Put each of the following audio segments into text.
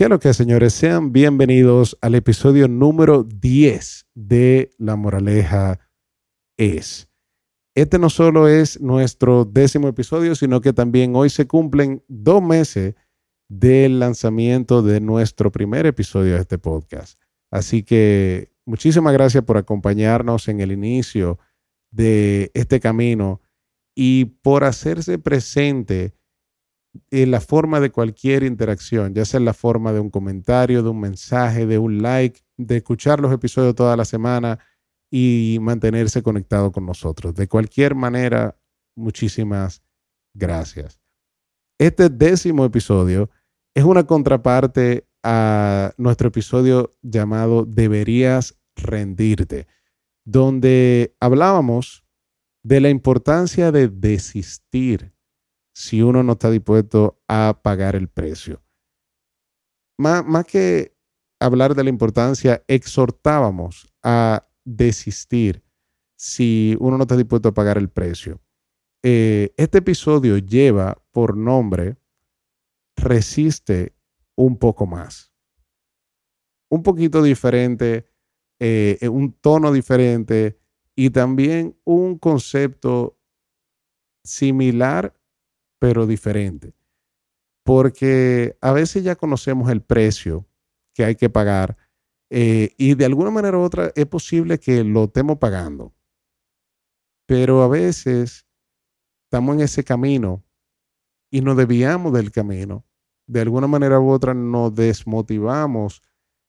¿Qué lo que, señores? Sean bienvenidos al episodio número 10 de La Moraleja es. Este no solo es nuestro décimo episodio, sino que también hoy se cumplen dos meses del lanzamiento de nuestro primer episodio de este podcast. Así que muchísimas gracias por acompañarnos en el inicio de este camino y por hacerse presente en la forma de cualquier interacción, ya sea en la forma de un comentario, de un mensaje, de un like, de escuchar los episodios toda la semana y mantenerse conectado con nosotros. De cualquier manera, muchísimas gracias. Este décimo episodio es una contraparte a nuestro episodio llamado Deberías rendirte, donde hablábamos de la importancia de desistir si uno no está dispuesto a pagar el precio. Más, que hablar de la importancia, exhortábamos a desistir si uno no está dispuesto a pagar el precio. Eh, este episodio lleva por nombre Resiste un poco más. Un poquito diferente, eh, un tono diferente y también un concepto similar pero diferente. Porque a veces ya conocemos el precio que hay que pagar eh, y de alguna manera u otra es posible que lo estemos pagando. Pero a veces estamos en ese camino y nos desviamos del camino. De alguna manera u otra nos desmotivamos.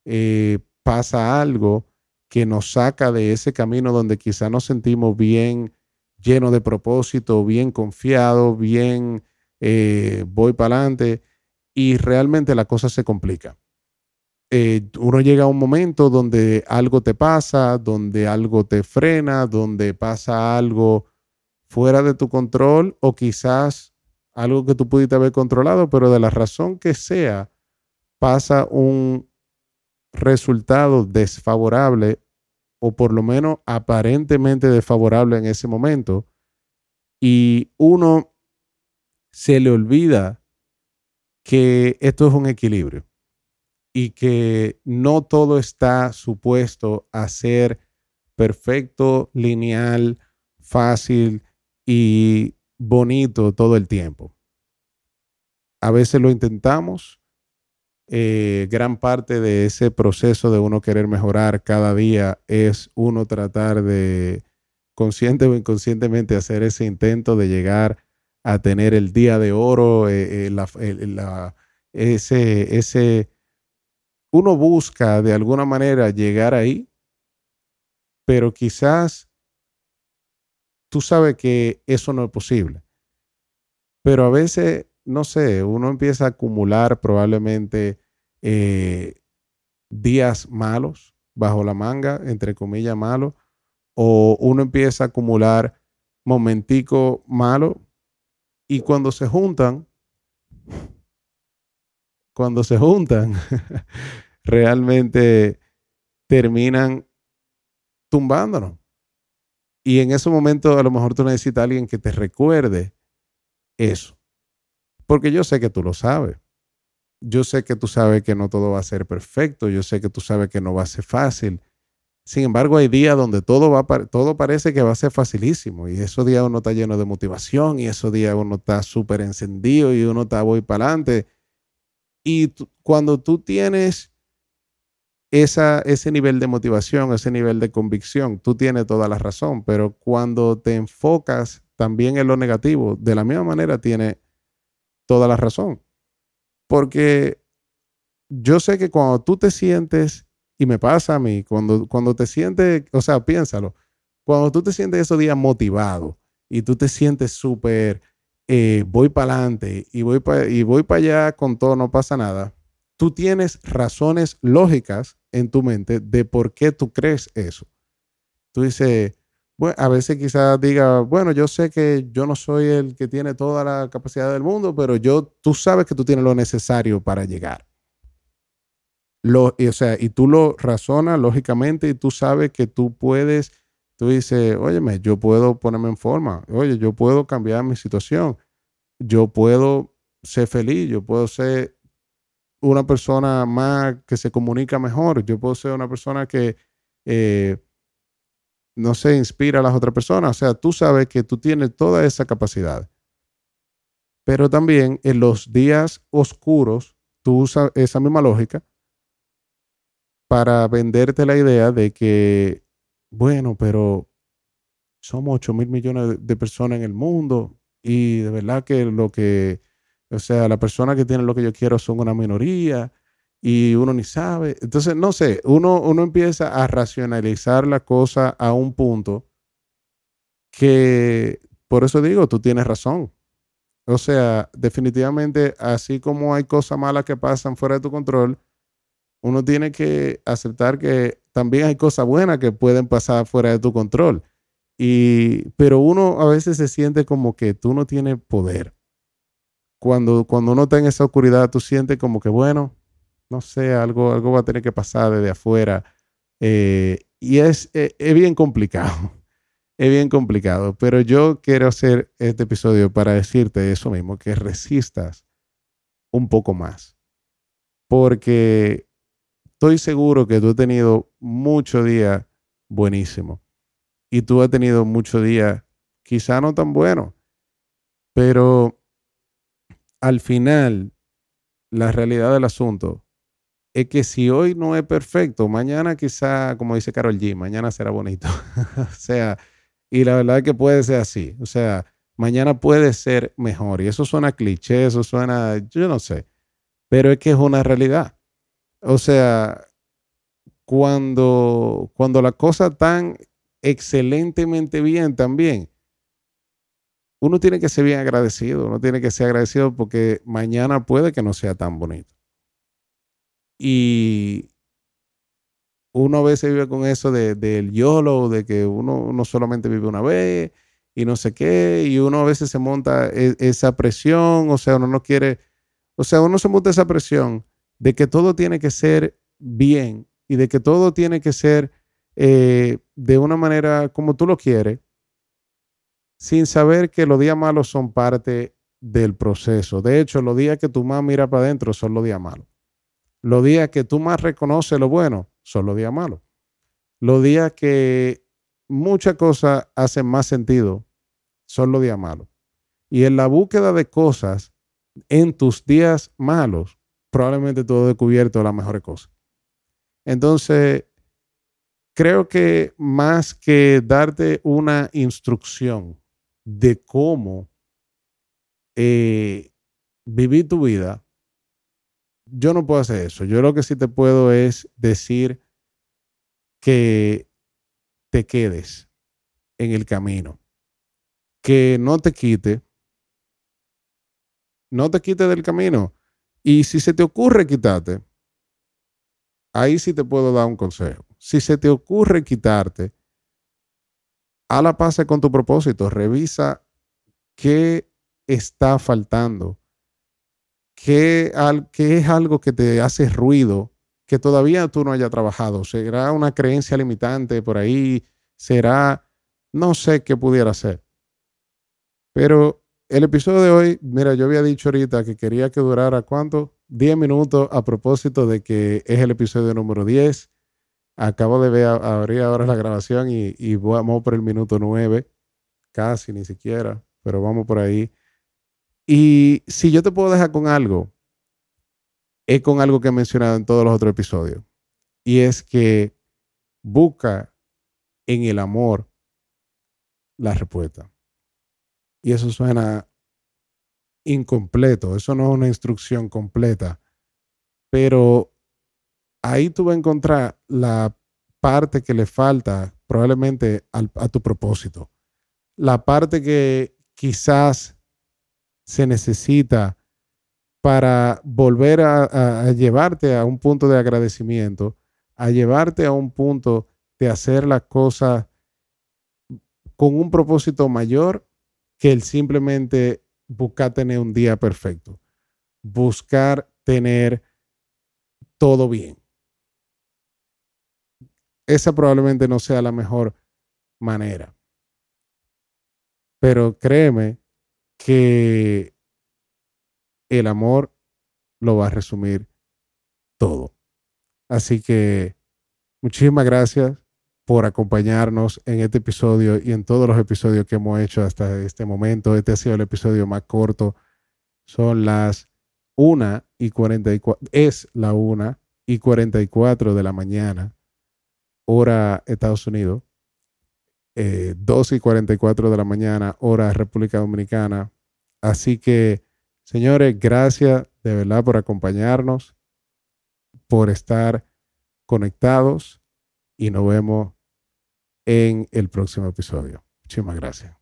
Eh, pasa algo que nos saca de ese camino donde quizá nos sentimos bien lleno de propósito, bien confiado, bien eh, voy para adelante y realmente la cosa se complica. Eh, uno llega a un momento donde algo te pasa, donde algo te frena, donde pasa algo fuera de tu control o quizás algo que tú pudiste haber controlado, pero de la razón que sea, pasa un resultado desfavorable o por lo menos aparentemente desfavorable en ese momento y uno se le olvida que esto es un equilibrio y que no todo está supuesto a ser perfecto, lineal, fácil y bonito todo el tiempo. A veces lo intentamos. Eh, gran parte de ese proceso de uno querer mejorar cada día es uno tratar de consciente o inconscientemente hacer ese intento de llegar a tener el día de oro, eh, eh, ese, ese uno busca de alguna manera llegar ahí, pero quizás tú sabes que eso no es posible. Pero a veces, no sé, uno empieza a acumular probablemente eh, días malos bajo la manga, entre comillas malos, o uno empieza a acumular momentico malo y cuando se juntan, cuando se juntan, realmente terminan tumbándonos. Y en ese momento a lo mejor tú necesitas a alguien que te recuerde eso. Porque yo sé que tú lo sabes. Yo sé que tú sabes que no todo va a ser perfecto. Yo sé que tú sabes que no va a ser fácil. Sin embargo, hay días donde todo, va, todo parece que va a ser facilísimo. Y esos días uno está lleno de motivación y esos días uno está súper encendido y uno está voy para adelante. Y cuando tú tienes esa, ese nivel de motivación, ese nivel de convicción, tú tienes toda la razón, pero cuando te enfocas también en lo negativo, de la misma manera tiene toda la razón. Porque yo sé que cuando tú te sientes, y me pasa a mí, cuando, cuando te sientes, o sea, piénsalo, cuando tú te sientes esos días motivado y tú te sientes súper eh, voy para adelante y voy para para allá con todo, no pasa nada. Tú tienes razones lógicas en tu mente de por qué tú crees eso. Tú dices, bueno, a veces quizás diga, bueno, yo sé que yo no soy el que tiene toda la capacidad del mundo, pero yo, tú sabes que tú tienes lo necesario para llegar. Lo, y, o sea, y tú lo razonas lógicamente y tú sabes que tú puedes tú dices, óyeme, yo puedo ponerme en forma, oye, yo puedo cambiar mi situación, yo puedo ser feliz, yo puedo ser una persona más que se comunica mejor. Yo puedo ser una persona que, eh, no se inspira a las otras personas. O sea, tú sabes que tú tienes toda esa capacidad. Pero también en los días oscuros, tú usas esa misma lógica para venderte la idea de que, bueno, pero somos 8 mil millones de personas en el mundo y de verdad que lo que, o sea, las personas que tienen lo que yo quiero son una minoría y uno ni sabe. Entonces, no sé, uno, uno empieza a racionalizar la cosa a un punto que, por eso digo, tú tienes razón. O sea, definitivamente, así como hay cosas malas que pasan fuera de tu control, uno tiene que aceptar que también hay cosas buenas que pueden pasar fuera de tu control. Y, pero uno a veces se siente como que tú no tienes poder. Cuando, cuando uno está en esa oscuridad, tú sientes como que, bueno, no sé, algo, algo va a tener que pasar desde afuera. Eh, y es, eh, es bien complicado. Es bien complicado. Pero yo quiero hacer este episodio para decirte eso mismo, que resistas un poco más. Porque estoy seguro que tú has tenido mucho día buenísimo y tú has tenido muchos días quizá no tan buenos, pero al final la realidad del asunto es que si hoy no es perfecto, mañana quizá, como dice Carol G, mañana será bonito. o sea, y la verdad es que puede ser así. O sea, mañana puede ser mejor. Y eso suena cliché, eso suena, yo no sé, pero es que es una realidad. O sea, cuando, cuando la cosa tan excelentemente bien también, uno tiene que ser bien agradecido, uno tiene que ser agradecido porque mañana puede que no sea tan bonito. Y uno a veces vive con eso del de, YOLO, de que uno, solamente vive una vez y no sé qué, y uno a veces se monta e, esa presión, o sea, uno no quiere, o sea, uno se monta esa presión de que todo tiene que ser bien y de que todo tiene que ser eh, de una manera como tú lo quieres, sin saber que los días malos son parte del proceso. De hecho, los días que tú más miras para adentro son los días malos. Los días que tú más reconoces lo bueno son los días malos. Los días que muchas cosas hacen más sentido son los días malos. Y en la búsqueda de cosas en tus días malos, probablemente tú has descubierto las mejores cosas. Entonces, creo que más que darte una instrucción de cómo eh, vivir tu vida, yo no puedo hacer eso. Yo lo que sí te puedo es decir que te quedes en el camino, que no te quite, no te quite del camino. Y si se te ocurre quitarte, ahí sí te puedo dar un consejo si se te ocurre quitarte, a la paz con tu propósito, revisa qué está faltando, qué, qué es algo que te hace ruido, que todavía tú no hayas trabajado. ¿Será una creencia limitante por ahí? ¿Será, no sé qué pudiera ser? Pero el episodio de hoy, mira, yo había dicho ahorita que quería que durara cuánto? 10 minutos a propósito de que es el episodio número 10. Acabo de ver, abrir ahora la grabación y, vamos por el minuto nueve, casi ni siquiera, pero vamos por ahí. Y si yo te puedo dejar con algo, es con algo que he mencionado en todos los otros episodios. Y es que busca en el amor la respuesta. Y eso suena incompleto, eso no es una instrucción completa, pero ahí tú vas a encontrar la parte que le falta probablemente a tu propósito. La parte que quizás se necesita para volver a, llevarte a un punto de agradecimiento, a llevarte a un punto de hacer las cosas con un propósito mayor que el simplemente buscar tener un día perfecto, buscar tener todo bien esa probablemente no sea la mejor manera. Pero créeme que el amor lo va a resumir todo. Así que muchísimas gracias por acompañarnos en este episodio y en todos los episodios que hemos hecho hasta este momento. Este ha sido el episodio más corto. Son las 1 y 44, es la 1 y 44 de la mañana, hora Estados Unidos. Eh, 2 y 44 de la mañana, hora República Dominicana. Así que, señores, gracias de verdad por acompañarnos, por estar conectados y nos vemos en el próximo episodio. Muchísimas gracias.